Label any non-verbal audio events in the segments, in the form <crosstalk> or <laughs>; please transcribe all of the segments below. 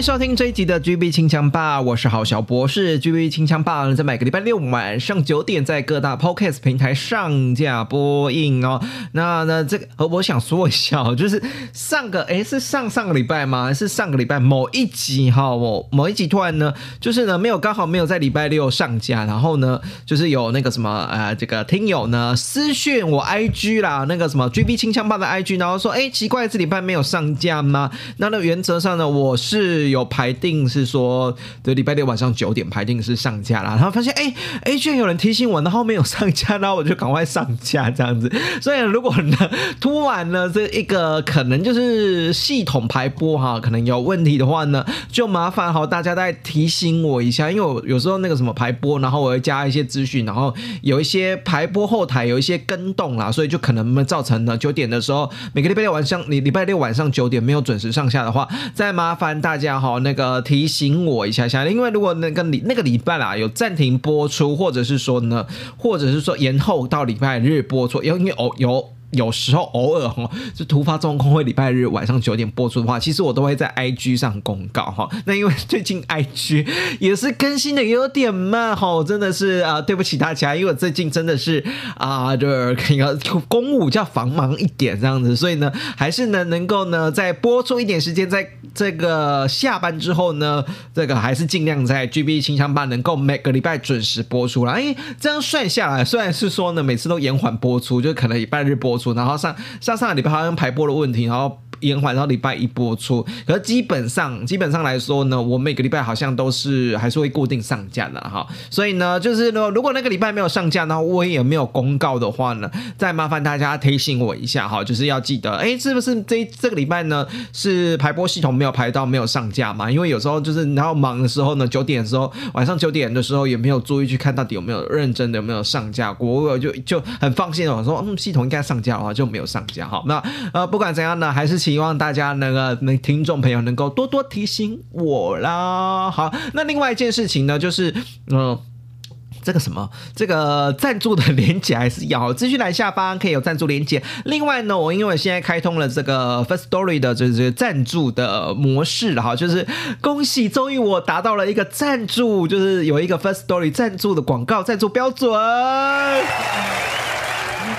收听这一集的 GB 清枪吧，我是郝小博士。GB 清枪吧在每个礼拜六晚上九点在各大 Podcast 平台上架播映哦。那那这个，我想说一下，就是上个诶是上上个礼拜吗？还是上个礼拜某一集哈？我某一集突然呢，就是呢没有刚好没有在礼拜六上架，然后呢就是有那个什么呃这个听友呢私讯我 IG 啦，那个什么 GB 清枪吧的 IG，然后说诶奇怪这礼拜没有上架吗？那那原则上呢我是。有排定是说，对，礼拜六晚上九点排定是上架啦，然后发现哎哎，居然有人提醒我，然后没有上架，然后我就赶快上架这样子。所以如果呢突然呢这一个可能就是系统排播哈，可能有问题的话呢，就麻烦好大家再提醒我一下，因为我有时候那个什么排播，然后我会加一些资讯，然后有一些排播后台有一些跟动啦，所以就可能造成呢九点的时候，每个礼拜六晚上，你礼拜六晚上九点没有准时上下的话，再麻烦大家。好，那个提醒我一下下，因为如果那个礼那个礼拜啦有暂停播出，或者是说呢，或者是说延后到礼拜日播出，因为哦有。有时候偶尔哈，就突发状况会礼拜日晚上九点播出的话，其实我都会在 IG 上公告哈。那因为最近 IG 也是更新的有点慢哈，真的是啊，对不起大家，因为我最近真的是啊，就是公务较繁忙一点这样子，所以呢，还是呢能够呢在播出一点时间，在这个下班之后呢，这个还是尽量在 GB 清枪吧能够每个礼拜准时播出了。哎，这样算下来，虽然是说呢每次都延缓播出，就可能礼拜日播。然后上上上个礼拜好像排播的问题，然后。延缓到礼拜一播出，可是基本上基本上来说呢，我每个礼拜好像都是还是会固定上架的哈。所以呢，就是呢，如果那个礼拜没有上架，然后我也没有公告的话呢，再麻烦大家提醒我一下哈，就是要记得，哎，是不是这这个礼拜呢是排播系统没有排到没有上架嘛？因为有时候就是然后忙的时候呢，九点的时候晚上九点的时候也没有注意去看到底有没有认真的有没有上架过，我就就很放心的我说，嗯，系统应该上架的话就没有上架哈。那呃，不管怎样呢，还是请希望大家那个那听众朋友能够多多提醒我啦。好，那另外一件事情呢，就是嗯，这个什么，这个赞助的连接还是要资讯栏下方可以有赞助连接。另外呢，我因为现在开通了这个 First Story 的这这赞助的模式了哈，就是恭喜，终于我达到了一个赞助，就是有一个 First Story 赞助的广告赞助标准。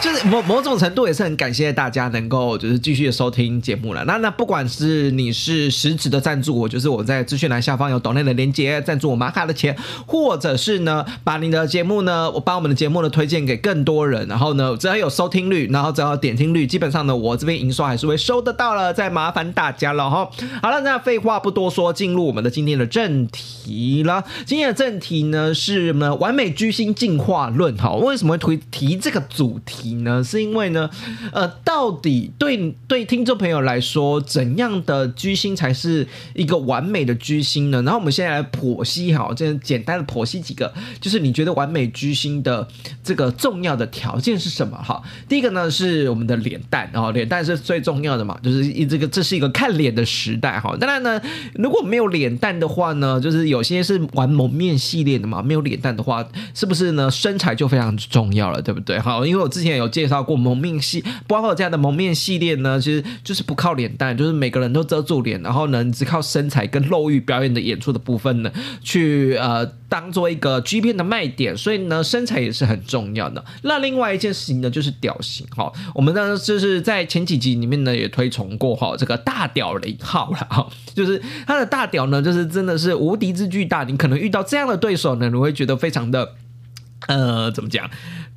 就是某某种程度也是很感谢大家能够就是继续收听节目了。那那不管是你是实质的赞助我，就是我在资讯栏下方有岛内的连接赞助我玛卡的钱，或者是呢把你的节目呢我把我们的节目呢推荐给更多人，然后呢只要有收听率，然后只要点听率，基本上呢我这边营收还是会收得到了。再麻烦大家了哈。好了，那废话不多说，进入我们的今天的正题了。今天的正题呢是呢完美居心进化论哈。为什么会推提这个主题？呢？是因为呢，呃，到底对对听众朋友来说，怎样的居心才是一个完美的居心呢？然后我们现在来剖析哈，这简单的剖析几个，就是你觉得完美居心的这个重要的条件是什么？哈，第一个呢是我们的脸蛋哦，脸蛋是最重要的嘛，就是一这个这是一个看脸的时代哈。当然呢，如果没有脸蛋的话呢，就是有些是玩蒙面系列的嘛，没有脸蛋的话，是不是呢？身材就非常重要了，对不对？好，因为我之前。有介绍过蒙面系，包括这样的蒙面系列呢，其实就是不靠脸蛋，就是每个人都遮住脸，然后呢只靠身材跟肉欲表演的演出的部分呢，去呃当做一个 G 片的卖点，所以呢身材也是很重要的。那另外一件事情呢，就是屌型哈，我们呢就是在前几集里面呢也推崇过哈，这个大屌零号了哈，就是他的大屌呢，就是真的是无敌之巨大，你可能遇到这样的对手呢，你会觉得非常的呃怎么讲？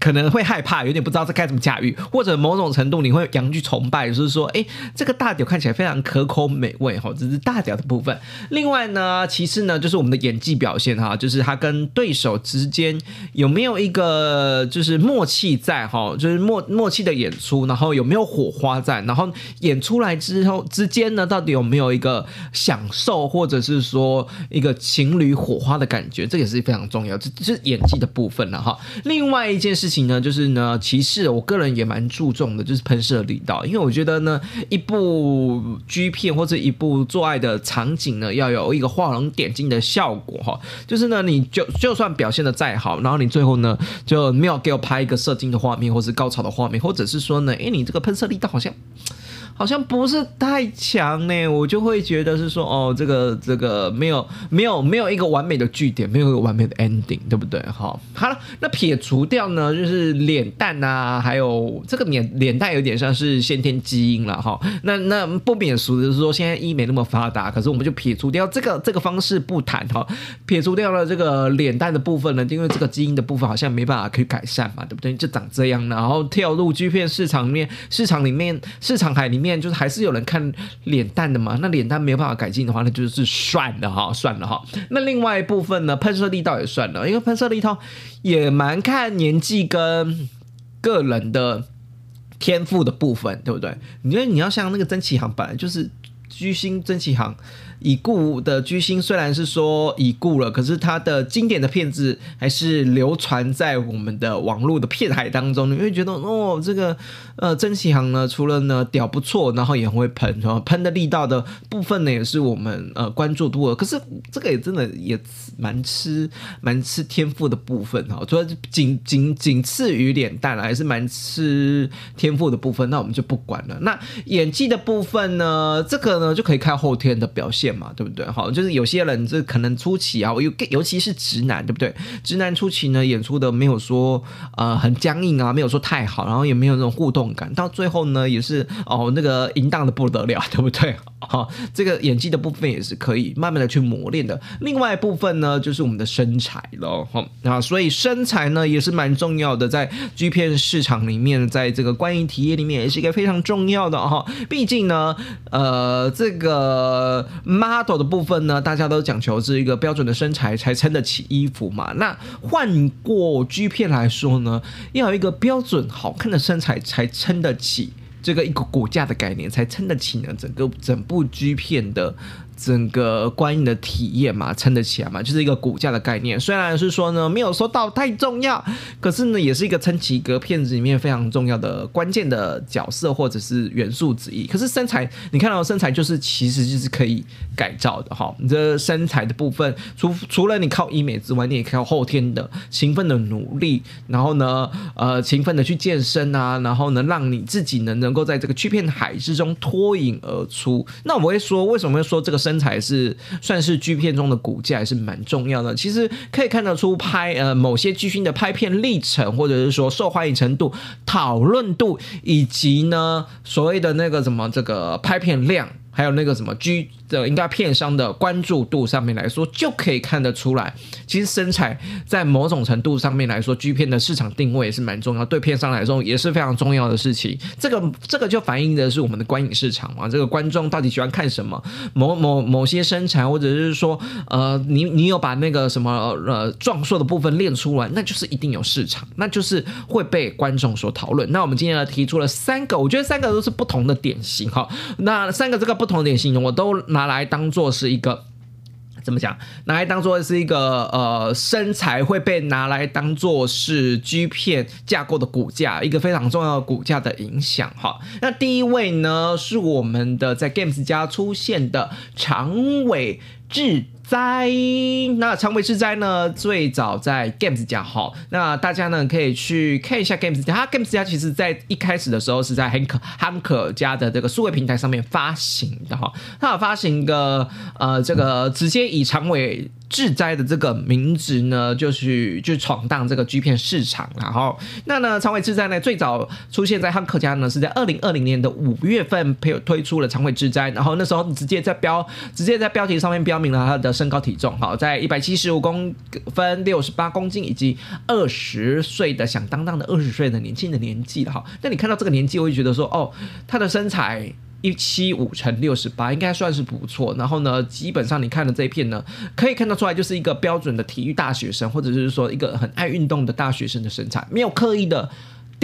可能会害怕，有点不知道这该怎么驾驭，或者某种程度你会扬去崇拜，就是说，哎，这个大屌看起来非常可口美味哈，这是大屌的部分。另外呢，其次呢，就是我们的演技表现哈，就是他跟对手之间有没有一个就是默契在哈，就是默默契的演出，然后有没有火花在，然后演出来之后之间呢，到底有没有一个享受，或者是说一个情侣火花的感觉，这也是非常重要，这这是演技的部分了哈。另外一件事情呢，就是呢，其实我个人也蛮注重的，就是喷射力道，因为我觉得呢，一部 G 片或者一部做爱的场景呢，要有一个画龙点睛的效果哈。就是呢，你就就算表现的再好，然后你最后呢，就没有给我拍一个射精的画面，或是高潮的画面，或者是说呢，哎，你这个喷射力道好像。好像不是太强呢，我就会觉得是说，哦，这个这个没有没有没有一个完美的句点，没有一个完美的 ending，对不对？哈，好了，那撇除掉呢，就是脸蛋啊，还有这个脸脸蛋有点像是先天基因了哈。那那不免俗的是说，现在医美那么发达，可是我们就撇除掉这个这个方式不谈哈，撇除掉了这个脸蛋的部分呢，因为这个基因的部分好像没办法可以改善嘛，对不对？就长这样，然后跳入 G 片市场里面，市场里面市场海里面。面就是还是有人看脸蛋的嘛，那脸蛋没有办法改进的话，那就是算了哈，算了哈。那另外一部分呢，喷射力倒也算了，因为喷射力道也蛮看年纪跟个人的天赋的部分，对不对？因为你要像那个曾启航，本来就是巨星曾启航。已故的巨星虽然是说已故了，可是他的经典的片子还是流传在我们的网络的片海当中。你会觉得哦，这个呃曾启航呢，除了呢屌不错，然后也很会喷，然后喷的力道的部分呢，也是我们呃关注度的。可是这个也真的也蛮吃蛮吃天赋的部分哈，除了仅仅仅次于脸蛋了，还是蛮吃天赋的部分。那我们就不管了。那演技的部分呢，这个呢就可以看后天的表现。嘛，对不对？好，就是有些人这可能初期啊，尤尤其是直男，对不对？直男初期呢，演出的没有说呃很僵硬啊，没有说太好，然后也没有那种互动感，到最后呢，也是哦那个淫荡的不得了，<laughs> 对不对？好，这个演技的部分也是可以慢慢的去磨练的。另外一部分呢，就是我们的身材喽，哈啊，所以身材呢也是蛮重要的，在 G 片市场里面，在这个观影体验里面也是一个非常重要的哈。毕竟呢，呃，这个。Model 的部分呢，大家都讲求是一个标准的身材才撑得起衣服嘛。那换过 G 片来说呢，要有一个标准好看的身材才撑得起这个一个骨架的概念，才撑得起呢整个整部 G 片的。整个观影的体验嘛，撑得起来嘛，就是一个骨架的概念。虽然是说呢，没有说到太重要，可是呢，也是一个撑起一个片子里面非常重要的关键的角色或者是元素之一。可是身材，你看到身材就是其实就是可以改造的哈。你这身材的部分，除除了你靠医美之外，你也靠后天的勤奋的努力，然后呢，呃，勤奋的去健身啊，然后呢，让你自己呢能够在这个巨片海之中脱颖而出。那我会说，为什么会说这个？身材是算是剧片中的骨架，还是蛮重要的。其实可以看得出拍呃某些巨星的拍片历程，或者是说受欢迎程度、讨论度，以及呢所谓的那个什么这个拍片量。还有那个什么居的应该片商的关注度上面来说，就可以看得出来，其实身材在某种程度上面来说，G 片的市场定位也是蛮重要，对片商来说也是非常重要的事情。这个这个就反映的是我们的观影市场嘛，这个观众到底喜欢看什么？某某某些身材，或者是说，呃，你你有把那个什么呃壮硕的部分练出来，那就是一定有市场，那就是会被观众所讨论。那我们今天呢提出了三个，我觉得三个都是不同的典型哈。那三个这个。不同的典型，我都拿拿来当做是一个怎么讲？拿来当做是一个呃身材会被拿来当做是 G 片架构的骨架，一个非常重要的骨架的影响哈。那第一位呢，是我们的在 Games 家出现的长尾智。灾那长尾之灾呢？最早在 Games 家哈，那大家呢可以去看一下 Games 家。它 Games 家其实在一开始的时候是在 Hank Hank 家的这个数位平台上面发行的哈。它有发行一个呃，这个直接以长尾。智灾的这个名字呢，就去就闯荡这个 G 片市场，然后那呢，长尾智灾呢最早出现在汉克家呢，是在二零二零年的五月份推推出了长尾智灾，然后那时候直接在标直接在标题上面标明了它的身高体重，好，在一百七十五公分、六十八公斤以及二十岁的响当当的二十岁的年轻的年纪了哈。那你看到这个年纪，我就觉得说，哦，他的身材一七五乘六十八，应该算是不错。然后呢，基本上你看的这一片呢，可以看得出来，就是一个标准的体育大学生，或者是说一个很爱运动的大学生的身材，没有刻意的。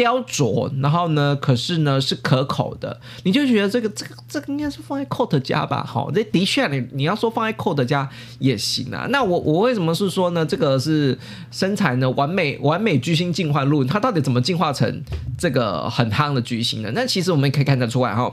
雕琢，然后呢？可是呢，是可口的，你就觉得这个、这个、这个应该是放在 coat 家吧？好，这的确，你你要说放在 coat 家也行啊。那我我为什么是说呢？这个是身材呢？完美完美巨星进化路，它到底怎么进化成这个很夯的巨星呢？那其实我们也可以看得出来哈。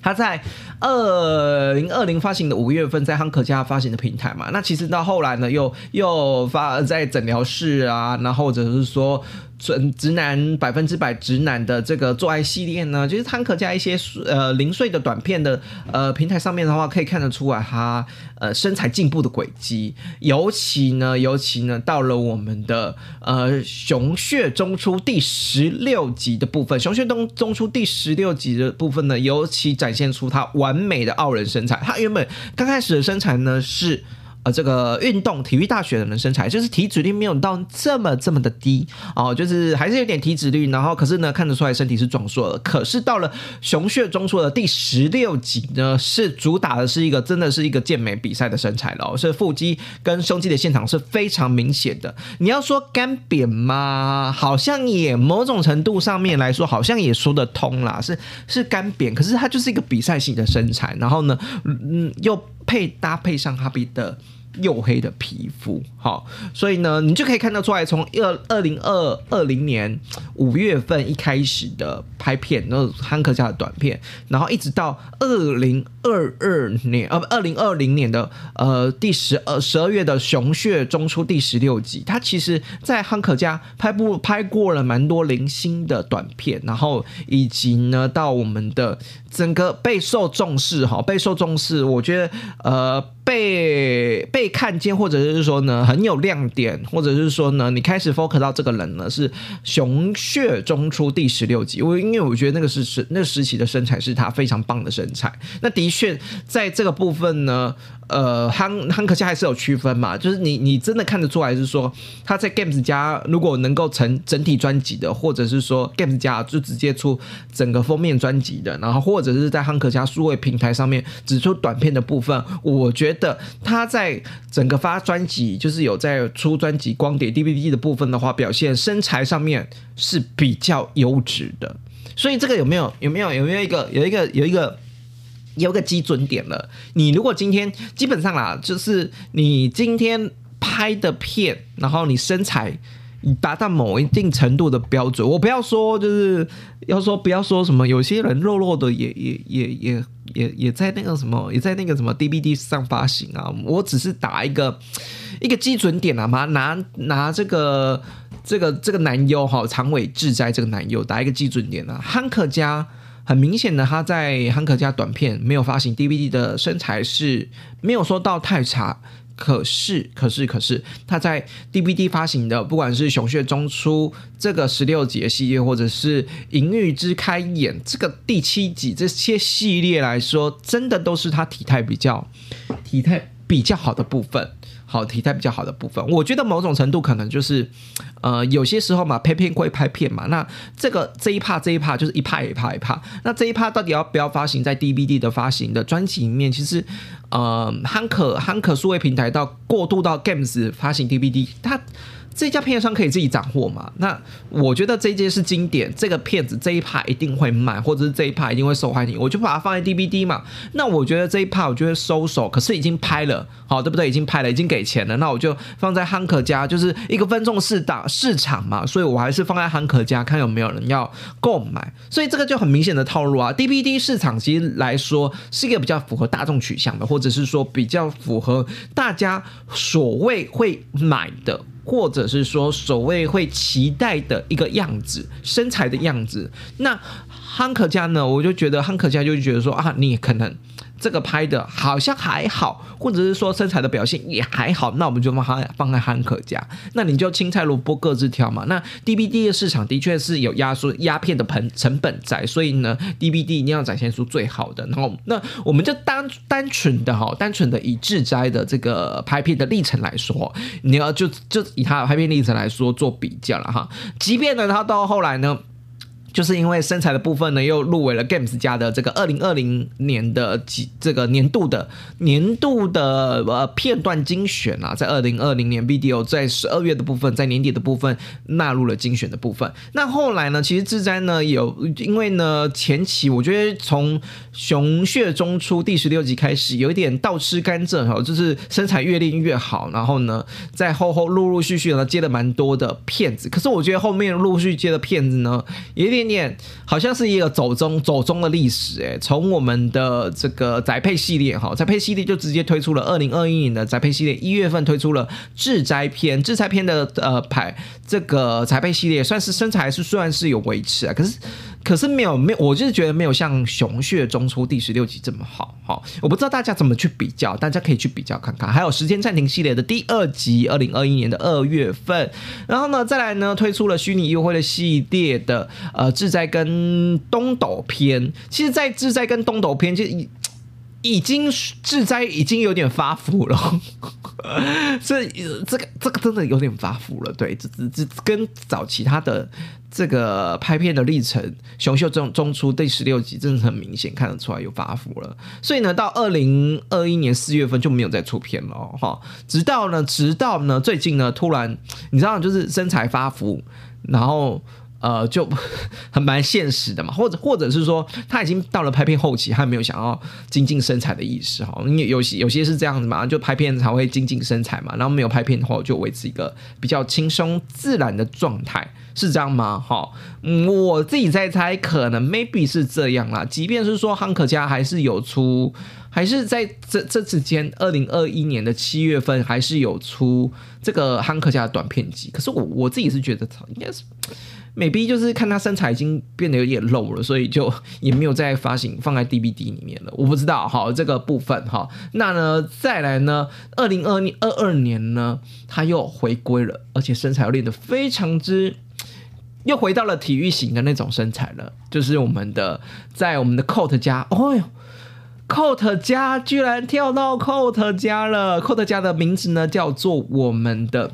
他在二零二零发行的五月份，在汉克家发行的平台嘛，那其实到后来呢，又又发在诊疗室啊，那或者是说。准直男百分之百直男的这个做爱系列呢，就是汤可加一些呃零碎的短片的呃平台上面的话，可以看得出来他呃身材进步的轨迹。尤其呢，尤其呢，到了我们的呃熊血中出第十六集的部分，熊血中中出第十六集的部分呢，尤其展现出他完美的傲人身材。他原本刚开始的身材呢是。呃，这个运动体育大学的人身材，就是体脂率没有到这么这么的低哦，就是还是有点体脂率，然后可是呢，看得出来身体是壮硕的。可是到了熊血中出的第十六集呢，是主打的是一个真的是一个健美比赛的身材了，是腹肌跟胸肌的现场是非常明显的。你要说干瘪吗？好像也某种程度上面来说，好像也说得通啦，是是干瘪，可是它就是一个比赛型的身材，然后呢，嗯，又配搭配上哈比的。黝黑的皮肤，好，所以呢，你就可以看得出来，从二二零二二零年五月份一开始的拍片，那汉克家的短片，然后一直到二零二二年，呃，不，二零二零年的呃第十二十二月的熊血中出第十六集，他其实在汉克家拍部拍过了蛮多零星的短片，然后以及呢，到我们的整个备受重视，哈，备受重视，我觉得呃。被被看见，或者是说呢很有亮点，或者是说呢你开始 focus 到这个人呢是熊血中出第十六集，我因为我觉得那个是是那时期的身材是他非常棒的身材，那的确在这个部分呢。呃，汉汉克家还是有区分嘛，就是你你真的看得出来是说他在 Games 家如果能够成整体专辑的，或者是说 Games 家就直接出整个封面专辑的，然后或者是在汉克家数位平台上面只出短片的部分，我觉得他在整个发专辑就是有在出专辑光碟 DVD 的部分的话，表现身材上面是比较优质的，所以这个有没有有没有有没有一个有一个有一个？有个基准点了，你如果今天基本上啦，就是你今天拍的片，然后你身材达到某一定程度的标准，我不要说，就是要说不要说什么，有些人肉肉的也 <laughs> 也也也也也在那个什么，也在那个什么 DVD 上发行啊，我只是打一个一个基准点啊嘛，拿拿这个这个这个男优哈长尾志哉这个男优打一个基准点啊，汉克家。很明显的，他在汉克家短片没有发行 DVD 的身材是没有说到太差，可是可是可是他在 DVD 发行的，不管是熊血中出这个十六集的系列，或者是淫欲之开眼这个第七集这些系列来说，真的都是他体态比较体态比较好的部分。好体态比较好的部分，我觉得某种程度可能就是，呃，有些时候嘛，拍片归拍片嘛，那这个这一趴这一趴就是一趴一趴一趴，那这一趴到底要不要发行在 DVD 的发行的专辑里面？其实，呃，汉可汉可数位平台到过渡到 Games 发行 DVD，它。这家片商可以自己斩获嘛？那我觉得这件是经典，这个片子这一趴一定会卖，或者是这一趴一定会受欢迎，我就把它放在 DVD 嘛。那我觉得这一趴我就会收手，可是已经拍了，好对不对？已经拍了，已经给钱了，那我就放在汉克家，就是一个分众市打市场嘛，所以我还是放在汉克家，看有没有人要购买。所以这个就很明显的套路啊。DVD 市场其实来说是一个比较符合大众取向的，或者是说比较符合大家所谓会买的。或者是说所谓会期待的一个样子，身材的样子。那汉克家呢，我就觉得汉克家就觉得说啊，你可能。这个拍的好像还好，或者是说身材的表现也还好，那我们就放放放在汉克家，那你就青菜萝卜各自挑嘛。那 DVD 的市场的确是有压缩压片的成成本在，所以呢，DVD 一定要展现出最好的。然后，那我们就单单纯的哈，单纯的以志斋的这个拍片的历程来说，你要就就以他的拍片历程来说做比较了哈。即便呢，他到后来呢。就是因为身材的部分呢，又入围了 Games 家的这个二零二零年的几这个年度的年度的呃片段精选啊，在二零二零年 video 在十二月的部分，在年底的部分纳入了精选的部分。那后来呢，其实志哉呢有因为呢前期我觉得从熊血中出第十六集开始有一点倒吃甘蔗哈，就是身材越练越好，然后呢在后后陆陆续续呢接了蛮多的片子，可是我觉得后面陆续接的片子呢有点。念好像是一个走中走中的历史哎，从我们的这个宅配系列哈，宅配系列就直接推出了二零二一年的宅配系列，一月份推出了智斋篇，智斋篇的呃牌这个宅配系列算是身材是算是有维持啊，可是。可是没有没有，我就是觉得没有像《熊穴中出》第十六集这么好，哈，我不知道大家怎么去比较，大家可以去比较看看。还有《时间暂停》系列的第二集，二零二一年的二月份，然后呢，再来呢推出了虚拟优惠的系列的呃志在跟东斗篇。其实，在志在跟东斗篇就已经志灾已经有点发福了，<laughs> 这这个这个真的有点发福了，对，这这这跟早期他的。这个拍片的历程，《熊秀中中出第十六集，真的很明显看得出来有发福了。所以呢，到二零二一年四月份就没有再出片了哈。直到呢，直到呢，最近呢，突然你知道，就是身材发福，然后呃，就 <laughs> 很蛮现实的嘛。或者或者是说，他已经到了拍片后期，他没有想要精进身材的意识哈。因为有些有些是这样子嘛，就拍片才会精进身材嘛。然后没有拍片的话，就维持一个比较轻松自然的状态。是这样吗？哈，我自己在猜，可能 maybe 是这样啦。即便是说汉克家还是有出，还是在这这之间，二零二一年的七月份还是有出这个汉克家的短片集。可是我我自己是觉得，应该是 maybe 就是看他身材已经变得有点露了，所以就 <laughs> 也没有再发行放在 DVD 里面了。我不知道，好这个部分哈。那呢，再来呢，二零二二二年呢，他又回归了，而且身材又练得非常之。又回到了体育型的那种身材了，就是我们的在我们的 Coat 家，哦哟，Coat 家居然跳到 Coat 家了，Coat 家的名字呢叫做我们的。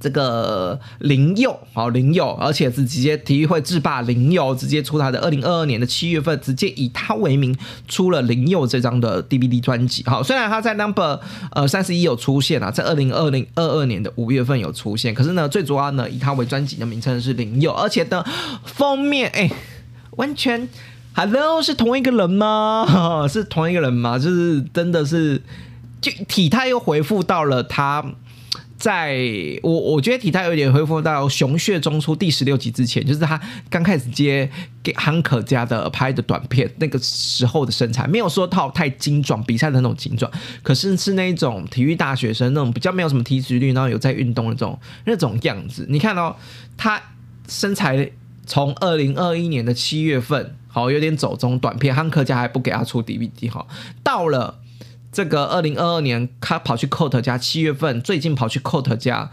这个林佑，好林佑，而且是直接体育会制霸林佑，直接出他的二零二二年的七月份，直接以他为名出了林佑这张的 DVD 专辑。好，虽然他在 Number 呃三十一有出现啊，在二零二零二二年的五月份有出现，可是呢，最主要呢以他为专辑的名称是林佑，而且的封面哎，完全 Hello 是同一个人吗？<laughs> 是同一个人吗？就是真的是就体态又回复到了他。在我我觉得体态有点恢复到《熊血中出》第十六集之前，就是他刚开始接给汉可家的拍的短片那个时候的身材，没有说套太精壮，比赛的那种精壮，可是是那种体育大学生那种比较没有什么体脂率，然后有在运动的那种那种样子。你看到他身材从二零二一年的七月份，好有点走中短片，汉可家还不给他出 DVD 哈，到了。这个二零二二年，他跑去 Cot 家，七月份最近跑去 Cot 家，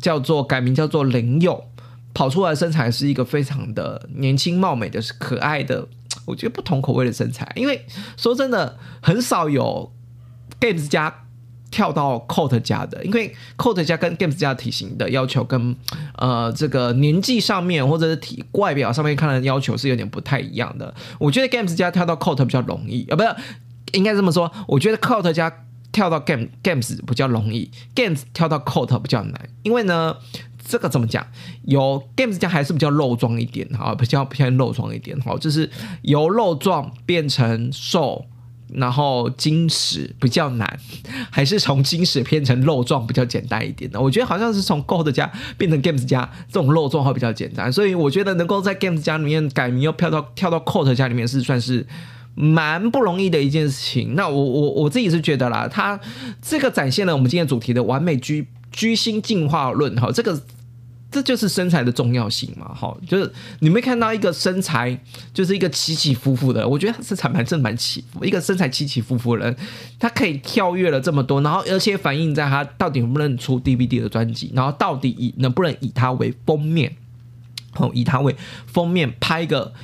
叫做改名叫做林佑，跑出来身材是一个非常的年轻貌美的是可爱的，我觉得不同口味的身材，因为说真的很少有 Games 家跳到 Cot 家的，因为 Cot 家跟 Games 家体型的要求跟呃这个年纪上面或者是体外表上面看的要求是有点不太一样的，我觉得 Games 家跳到 Cot 比较容易啊，不是。应该这么说，我觉得 Coat 加跳到 Game Games 比较容易，Games 跳到 Coat 比较难。因为呢，这个怎么讲？由 Games 家还是比较肉壮一点，哈，比较偏肉壮一点，哈，就是由肉壮变成瘦，然后金石比较难，还是从金石变成肉壮比较简单一点的？我觉得好像是从 Coat 加变成 Games 家这种肉壮会比较简单，所以我觉得能够在 Games 家里面改名又跳到跳到 Coat 家里面是算是。蛮不容易的一件事情。那我我我自己是觉得啦，他这个展现了我们今天主题的完美居居心进化论哈，这个这就是身材的重要性嘛，哈，就是你没看到一个身材就是一个起起伏伏的，我觉得身材蛮正蛮起伏，一个身材起起伏伏的人，他可以跳跃了这么多，然后而且反映在他到底能不能出 DVD 的专辑，然后到底以能不能以他为封面，哦，以他为封面拍个。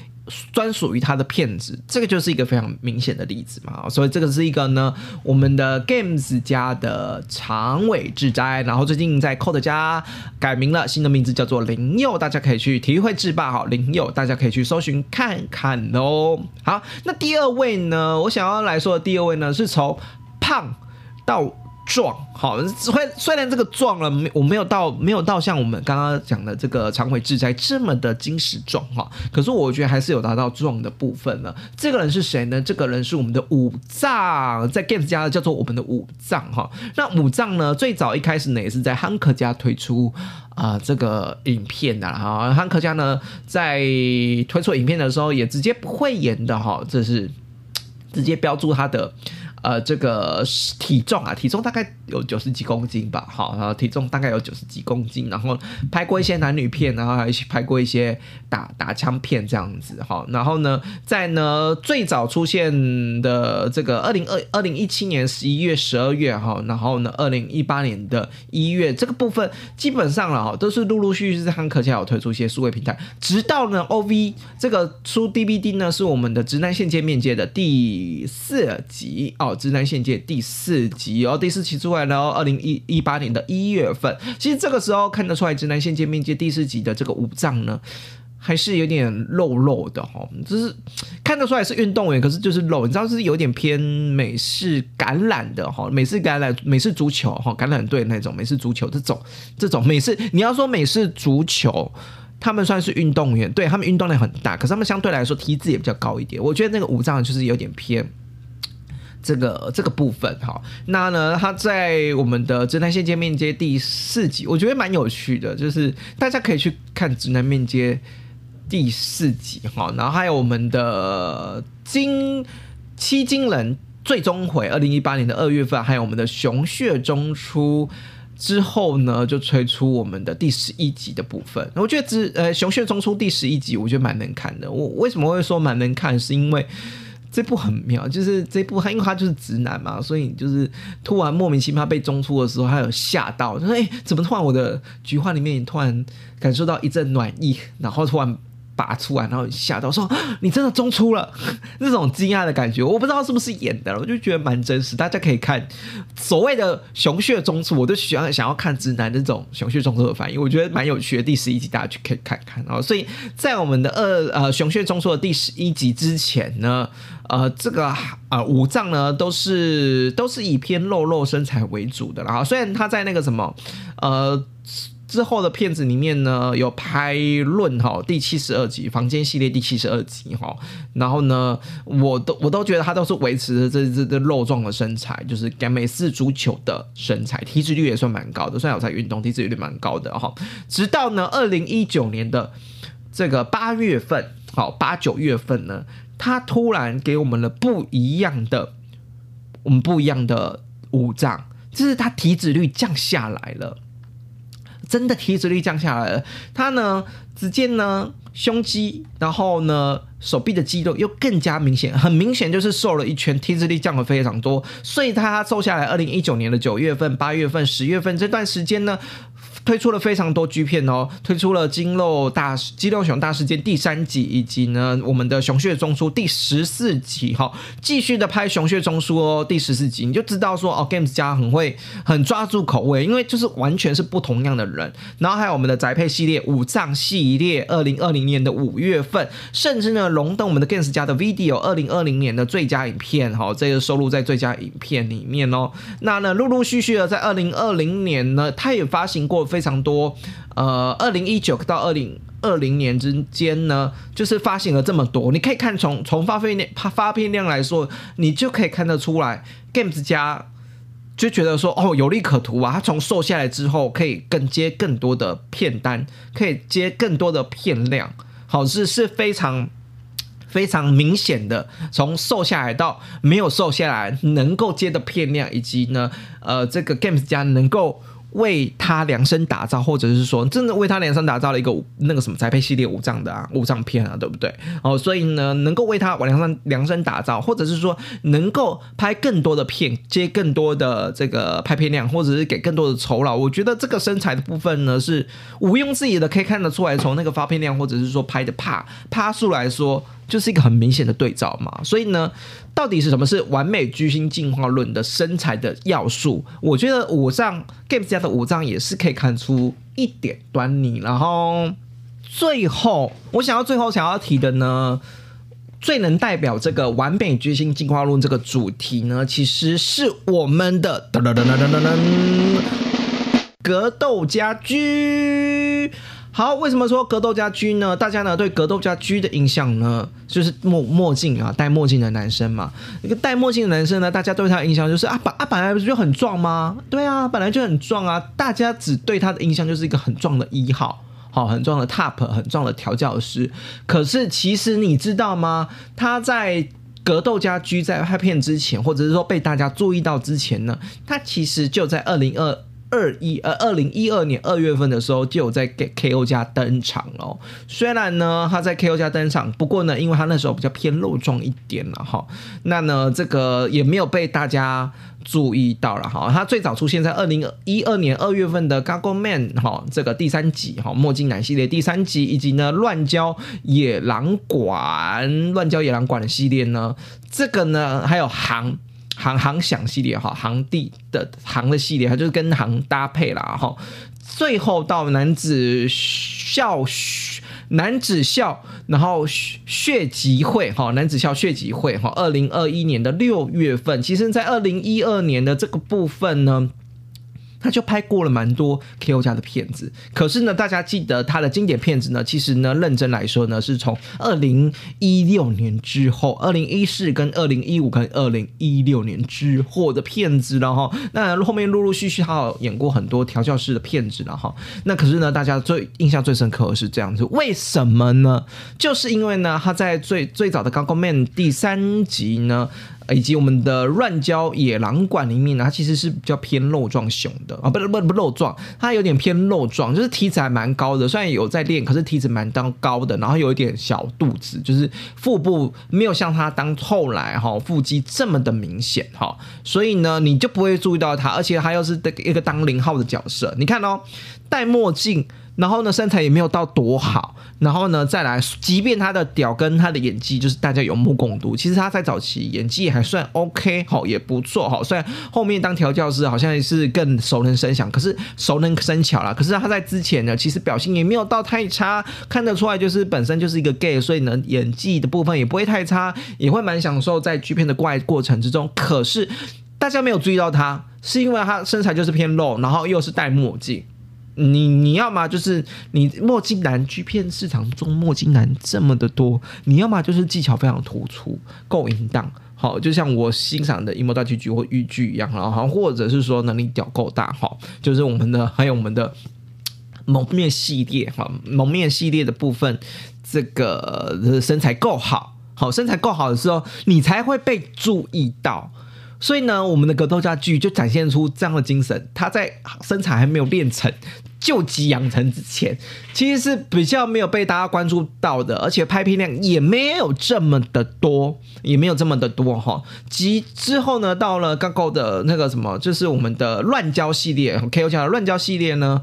专属于他的骗子，这个就是一个非常明显的例子嘛。所以这个是一个呢，我们的 Games 家的长尾智哉，然后最近在 Code 家改名了，新的名字叫做林佑，大家可以去体育会制霸哈，林佑，大家可以去搜寻看看哦。好，那第二位呢，我想要来说的第二位呢，是从胖到。壮好，虽虽然这个壮了，没我没有到没有到像我们刚刚讲的这个长尾智哉这么的精实壮哈，可是我觉得还是有达到壮的部分了。这个人是谁呢？这个人是我们的五藏，在 Games 家叫做我们的五藏哈。那五藏呢，最早一开始呢也是在汉克家推出啊这个影片的哈。汉克家呢在推出影片的时候也直接不会演的哈，这是直接标注他的。呃，这个体重啊，体重大概有九十几公斤吧，好，然后体重大概有九十几公斤，然后拍过一些男女片，然后还拍过一些打打枪片这样子，哈，然后呢，在呢最早出现的这个二零二二零一七年十一月、十二月，哈，然后呢二零一八年的一月这个部分，基本上了哈，都是陆陆续续在汉克家有推出一些数位平台，直到呢 O V 这个出 D V D 呢，是我们的直男线见面接的第四集哦。直男线界第四集哦，第四集出来了，二零一一八年的一月份。其实这个时候看得出来，直男线界面界第四集的这个五脏呢，还是有点肉肉的哈，就是看得出来是运动员，可是就是肉，你知道是有点偏美式橄榄的哈，美式橄榄、美式足球哈，橄榄队那种美式足球这种这种美式，你要说美式足球，他们算是运动员，对他们运动量很大，可是他们相对来说体脂也比较高一点。我觉得那个五脏就是有点偏。这个这个部分哈，那呢，他在我们的直男线接面接第四集，我觉得蛮有趣的，就是大家可以去看直男面接第四集哈，然后还有我们的金七金人最终回二零一八年的二月份，还有我们的熊血中出之后呢，就推出我们的第十一集的部分。我觉得只呃熊血中出第十一集，我觉得蛮能看的。我为什么会说蛮能看，是因为。这部很妙，就是这部他因为他就是直男嘛，所以就是突然莫名其妙被中出的时候，他有吓到，就说：“哎，怎么突然我的菊花里面突然感受到一阵暖意，然后突然。”拔出来，然后吓到说：“你真的中出了！” <laughs> 那种惊讶的感觉，我不知道是不是演的，我就觉得蛮真实。大家可以看所谓的熊血中出，我就喜欢想要看直男这种熊血中出的反应，我觉得蛮有趣的。第十一集大家去可以看看。然后，所以在我们的二呃熊血中出的第十一集之前呢，呃，这个呃五脏呢都是都是以偏肉肉身材为主的。啦，虽然他在那个什么呃。之后的片子里面呢，有拍论哈第七十二集房间系列第七十二集哈，然后呢，我都我都觉得他都是维持着这这这肉壮的身材，就是美式足球的身材，体脂率也算蛮高的，虽然有在运动，体脂率蛮高的哈。直到呢，二零一九年的这个八月份，好八九月份呢，他突然给我们了不一样的，我们不一样的五脏，就是他体脂率降下来了。真的体脂率降下来了，他呢，只见呢胸肌，然后呢手臂的肌肉又更加明显，很明显就是瘦了一圈，体脂率降了非常多，所以他瘦下来。二零一九年的九月份、八月份、十月份这段时间呢。推出了非常多剧片哦，推出了《肌肉大肌肉熊大事件》第三集，以及呢我们的《熊血中枢》第十四集哈，继续的拍《熊血中枢》哦，第十四集你就知道说哦，Games 家很会很抓住口味，因为就是完全是不同样的人。然后还有我们的宅配系列五藏系列，二零二零年的五月份，甚至呢荣登我们的 Games 家的 Video 二零二零年的最佳影片哈，这个收录在最佳影片里面哦。那呢陆陆续续的在二零二零年呢，他也发行过非。非常多，呃，二零一九到二零二零年之间呢，就是发行了这么多。你可以看从从发片量发片量来说，你就可以看得出来，Games 家就觉得说，哦，有利可图啊。他从瘦下来之后，可以更接更多的片单，可以接更多的片量，好是是非常非常明显的。从瘦下来到没有瘦下来，能够接的片量，以及呢，呃，这个 Games 家能够。为他量身打造，或者是说真的为他量身打造了一个那个什么宅配系列五藏的啊五藏片啊，对不对？哦，所以呢，能够为他量身量身打造，或者是说能够拍更多的片，接更多的这个拍片量，或者是给更多的酬劳，我觉得这个身材的部分呢是毋庸置疑的，可以看得出来，从那个发片量或者是说拍的帕帕数来说。就是一个很明显的对照嘛，所以呢，到底是什么是完美巨星进化论的身材的要素？我觉得五脏 Games 家的五脏也是可以看出一点端倪。然后最后，我想要最后想要提的呢，最能代表这个完美巨星进化论这个主题呢，其实是我们的噔噔噔噔噔噔噔格斗家居。好，为什么说格斗家居呢？大家呢对格斗家居的印象呢，就是墨墨镜啊，戴墨镜的男生嘛。一个戴墨镜的男生呢，大家对他的印象就是啊，本啊本来不是就很壮吗？对啊，本来就很壮啊。大家只对他的印象就是一个很壮的一号，好，很壮的 top，很壮的调教师。可是其实你知道吗？他在格斗家居在拍片之前，或者是说被大家注意到之前呢，他其实就在二零二。二一呃，二零一二年二月份的时候就有在给 KO 家登场哦。虽然呢他在 KO 家登场，不过呢，因为他那时候比较偏肉壮一点了哈，那呢这个也没有被大家注意到了哈。他最早出现在二零一二年二月份的 Gago Man 哈这个第三集哈墨镜男系列第三集，以及呢乱交野狼馆乱交野狼馆的系列呢，这个呢还有行。行行响系列哈，航地的行的系列，它就是跟行搭配啦哈。最后到男子校男子校，然后血集会哈，男子校血集会哈，二零二一年的六月份，其实在二零一二年的这个部分呢。他就拍过了蛮多 K.O. 家的片子，可是呢，大家记得他的经典片子呢，其实呢，认真来说呢，是从二零一六年之后，二零一四跟二零一五跟二零一六年之后的片子了哈。那后面陆陆续续他有演过很多调教师的片子了哈。那可是呢，大家最印象最深刻的是这样子，为什么呢？就是因为呢，他在最最早的《高高 Man》第三集呢。以及我们的乱交野狼馆里面呢，它其实是比较偏肉壮熊的啊，不不不肉壮，它有点偏肉壮，就是体脂还蛮高的。虽然有在练，可是体脂蛮当高的，然后有一点小肚子，就是腹部没有像他当后来哈腹肌这么的明显哈，所以呢，你就不会注意到他，而且他又是一个当零号的角色。你看哦，戴墨镜。然后呢，身材也没有到多好。然后呢，再来，即便他的屌跟他的演技，就是大家有目共睹。其实他在早期演技还算 OK，好也不错，好。虽然后面当调教师好像也是更熟能生巧，可是熟能生巧了。可是他在之前呢，其实表现也没有到太差，看得出来就是本身就是一个 gay，所以呢，演技的部分也不会太差，也会蛮享受在剧片的怪过程之中。可是大家没有注意到他，是因为他身材就是偏露，然后又是戴墨镜。你你要么就是你墨镜男剧片市场中墨镜男这么的多，你要么就是技巧非常突出，够淫荡，好，就像我欣赏的《一模大剧剧》或豫剧一样，然后或者是说能力屌够大，哈，就是我们的还有我们的蒙面系列，哈，蒙面系列的部分，这个身材够好，好身材够好的时候，你才会被注意到。所以呢，我们的格斗家具就展现出这样的精神。他在身材还没有练成、就急养成之前，其实是比较没有被大家关注到的，而且拍片量也没有这么的多，也没有这么的多哈。及之后呢，到了刚够的那个什么，就是我们的乱交系列，K.O. 讲的乱交系列呢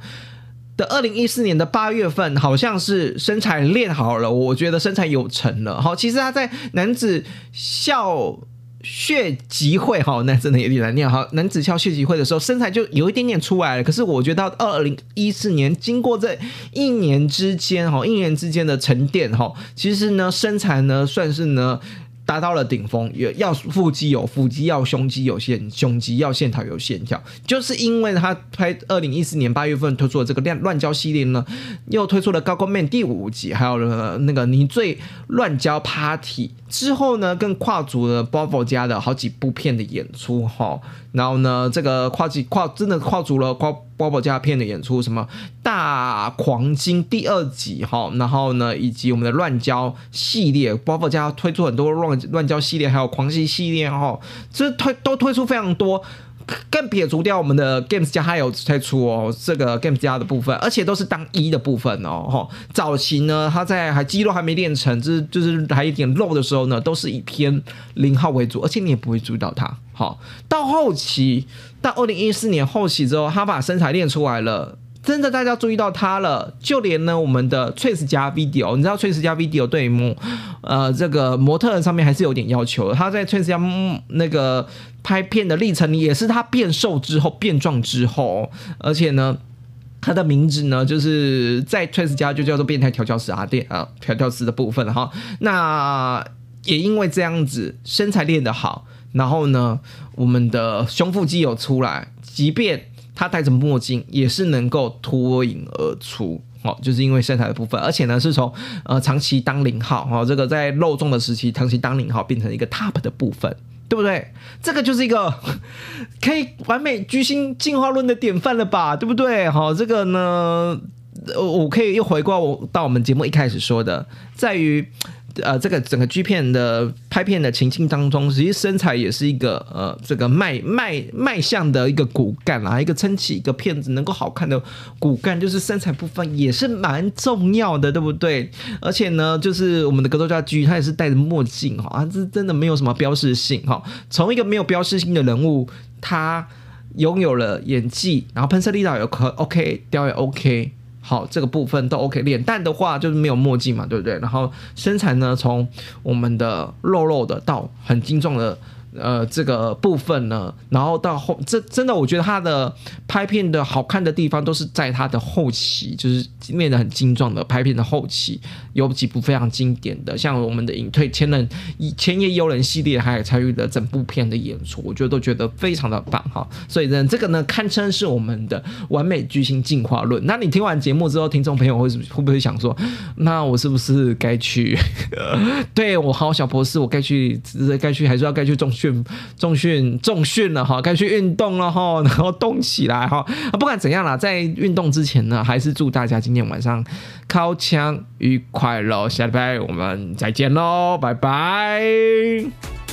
的二零一四年的八月份，好像是身材练好了，我觉得身材有成了。好，其实他在男子校。血集会哈，那真的有点难念哈。男子校血集会的时候，身材就有一点点出来了。可是我觉得到二零一四年，经过这一年之间哈，一年之间的沉淀哈，其实呢，身材呢算是呢。达到了顶峰，也要腹肌有腹肌，要胸肌有线胸肌，要线条有线条，就是因为他拍二零一四年八月份推出的这个乱乱交系列呢，又推出了高光 man 第五集，还有那个你最乱交 party 之后呢，更跨足了 Bobo 家的好几部片的演出哈。然后呢，这个跨季跨真的跨足了跨包包加片的演出，什么大狂金第二集哈，然后呢，以及我们的乱交系列，包包加推出很多乱乱交系列，还有狂喜系列哈，这推都推出非常多。更撇除掉我们的 Games 加还有推出哦，这个 Games 加的部分，而且都是当一的部分哦。哈，早期呢，他在还肌肉还没练成，就是就是还有点肉的时候呢，都是以偏零号为主，而且你也不会注意到他。好，到后期到二零一四年后期之后，他把身材练出来了。真的，大家注意到他了，就连呢我们的 Trace 加 Video，你知道 Trace 加 Video 对模呃这个模特上面还是有点要求。他在 Trace 加那个拍片的历程里，也是他变瘦之后变壮之后，而且呢，他的名字呢就是在 Trace 加就叫做变态调教师阿店啊调教师的部分哈。那也因为这样子身材练得好，然后呢我们的胸腹肌有出来，即便。他戴着墨镜也是能够脱颖而出，哦，就是因为身材的部分，而且呢是从呃长期当零号，哈，这个在肉重的时期长期当零号变成一个 top 的部分，对不对？这个就是一个 <laughs> 可以完美居心进化论的典范了吧，对不对？好，这个呢，我可以又回过我到我们节目一开始说的，在于。呃，这个整个 G 片的拍片的情境当中，其实身材也是一个呃，这个卖卖卖相的一个骨干啊，一个撑起一个片子能够好看的骨干，就是身材部分也是蛮重要的，对不对？而且呢，就是我们的格斗家 G，他也是戴着墨镜哈，啊，这真的没有什么标识性哈。从一个没有标识性的人物，他拥有了演技，然后喷射力道也可 OK，雕也 OK。好，这个部分都 OK。脸蛋的话就是没有墨镜嘛，对不对？然后身材呢，从我们的肉肉的到很精壮的。呃，这个部分呢，然后到后，这真的，我觉得他的拍片的好看的地方都是在他的后期，就是练得很精壮的拍片的后期，有几部非常经典的，像我们的隐退千人千叶幽人系列，还有参与的整部片的演出，我觉得都觉得非常的棒哈。所以呢，这个呢，堪称是我们的完美巨星进化论。那你听完节目之后，听众朋友会会不会想说，那我是不是该去？<laughs> 对我好小博士，我该去，<laughs> 该去，还是要该去中学重训重训了哈，该去运动了哈，<laughs> 然后动起来哈。不管怎样啦，在运动之前呢，还是祝大家今天晚上靠枪愉快喽。下礼拜我们再见喽，拜拜。